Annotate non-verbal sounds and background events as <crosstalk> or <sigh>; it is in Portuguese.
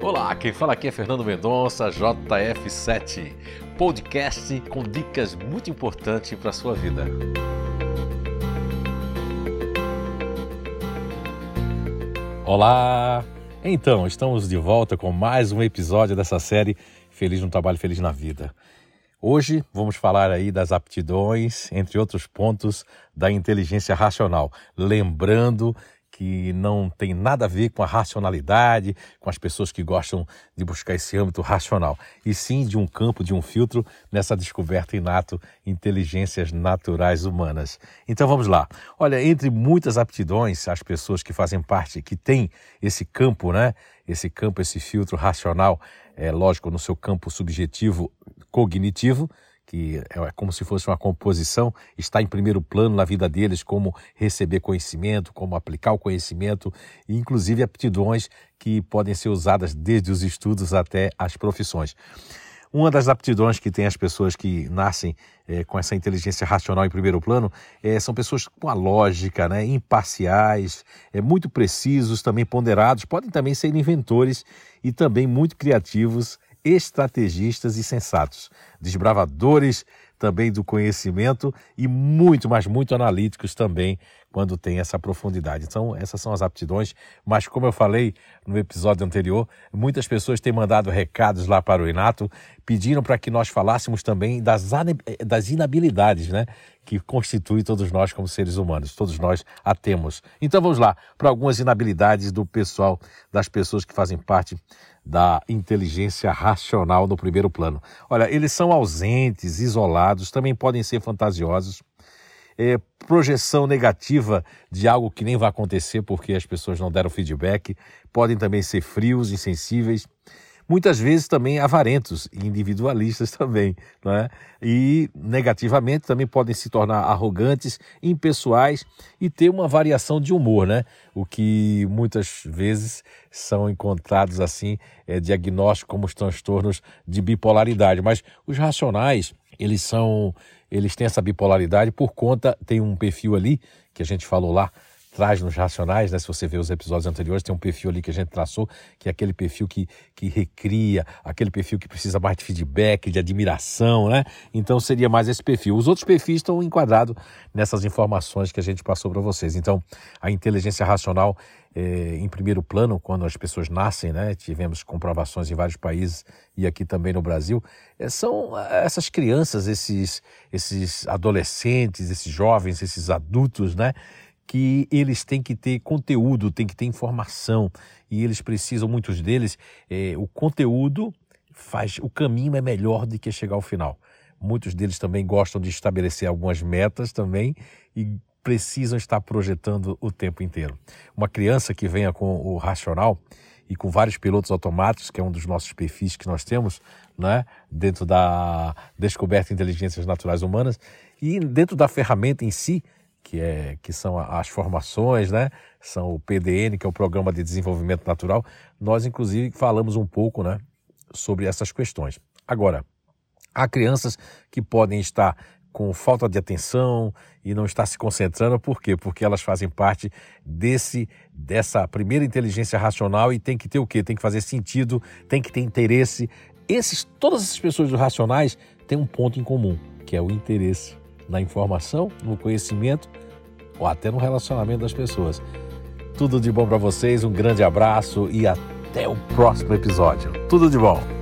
Olá, quem fala aqui é Fernando Mendonça, JF7, podcast com dicas muito importantes para a sua vida. Olá! Então, estamos de volta com mais um episódio dessa série Feliz no Trabalho, Feliz na Vida. Hoje vamos falar aí das aptidões, entre outros pontos, da inteligência racional. Lembrando que não tem nada a ver com a racionalidade, com as pessoas que gostam de buscar esse âmbito racional, e sim de um campo, de um filtro nessa descoberta inato inteligências naturais humanas. Então vamos lá. Olha, entre muitas aptidões, as pessoas que fazem parte, que têm esse campo, né? Esse campo, esse filtro racional, é lógico, no seu campo subjetivo cognitivo, que é como se fosse uma composição, está em primeiro plano na vida deles, como receber conhecimento, como aplicar o conhecimento, e inclusive aptidões que podem ser usadas desde os estudos até as profissões. Uma das aptidões que tem as pessoas que nascem é, com essa inteligência racional em primeiro plano é, são pessoas com a lógica, né, imparciais, é, muito precisos, também ponderados, podem também ser inventores e também muito criativos estrategistas e sensatos, desbravadores também do conhecimento e muito, mas muito analíticos também quando tem essa profundidade. Então, essas são as aptidões, mas como eu falei no episódio anterior, muitas pessoas têm mandado recados lá para o Inato, pediram para que nós falássemos também das, das inabilidades, né? Que constitui todos nós como seres humanos, todos nós a temos. Então vamos lá para algumas inabilidades do pessoal, das pessoas que fazem parte da inteligência racional no primeiro plano. Olha, eles são ausentes, isolados, também podem ser fantasiosos. É, projeção negativa de algo que nem vai acontecer porque as pessoas não deram feedback, podem também ser frios, insensíveis, muitas vezes também avarentos e individualistas <laughs> também, não é? E negativamente também podem se tornar arrogantes, impessoais e ter uma variação de humor, né? O que muitas vezes são encontrados assim é, diagnósticos como os transtornos de bipolaridade. Mas os racionais, eles são, eles têm essa bipolaridade por conta tem um perfil ali que a gente falou lá traz nos racionais, né? Se você ver os episódios anteriores, tem um perfil ali que a gente traçou, que é aquele perfil que, que recria, aquele perfil que precisa mais de feedback, de admiração, né? Então seria mais esse perfil. Os outros perfis estão enquadrados nessas informações que a gente passou para vocês. Então, a inteligência racional é, em primeiro plano, quando as pessoas nascem, né? Tivemos comprovações em vários países e aqui também no Brasil, é, são essas crianças, esses, esses adolescentes, esses jovens, esses adultos, né? Que eles têm que ter conteúdo, têm que ter informação e eles precisam, muitos deles, é, o conteúdo faz, o caminho é melhor do que chegar ao final. Muitos deles também gostam de estabelecer algumas metas também e precisam estar projetando o tempo inteiro. Uma criança que venha com o racional e com vários pilotos automáticos, que é um dos nossos perfis que nós temos, né, dentro da descoberta de inteligências naturais humanas e dentro da ferramenta em si, que, é, que são as formações, né? São o PDN, que é o Programa de Desenvolvimento Natural. Nós, inclusive, falamos um pouco, né, sobre essas questões. Agora, há crianças que podem estar com falta de atenção e não estar se concentrando, por quê? Porque elas fazem parte desse dessa primeira inteligência racional e tem que ter o quê? Tem que fazer sentido, tem que ter interesse. Esses todas essas pessoas racionais têm um ponto em comum, que é o interesse na informação, no conhecimento ou até no relacionamento das pessoas. Tudo de bom para vocês, um grande abraço e até o próximo episódio. Tudo de bom!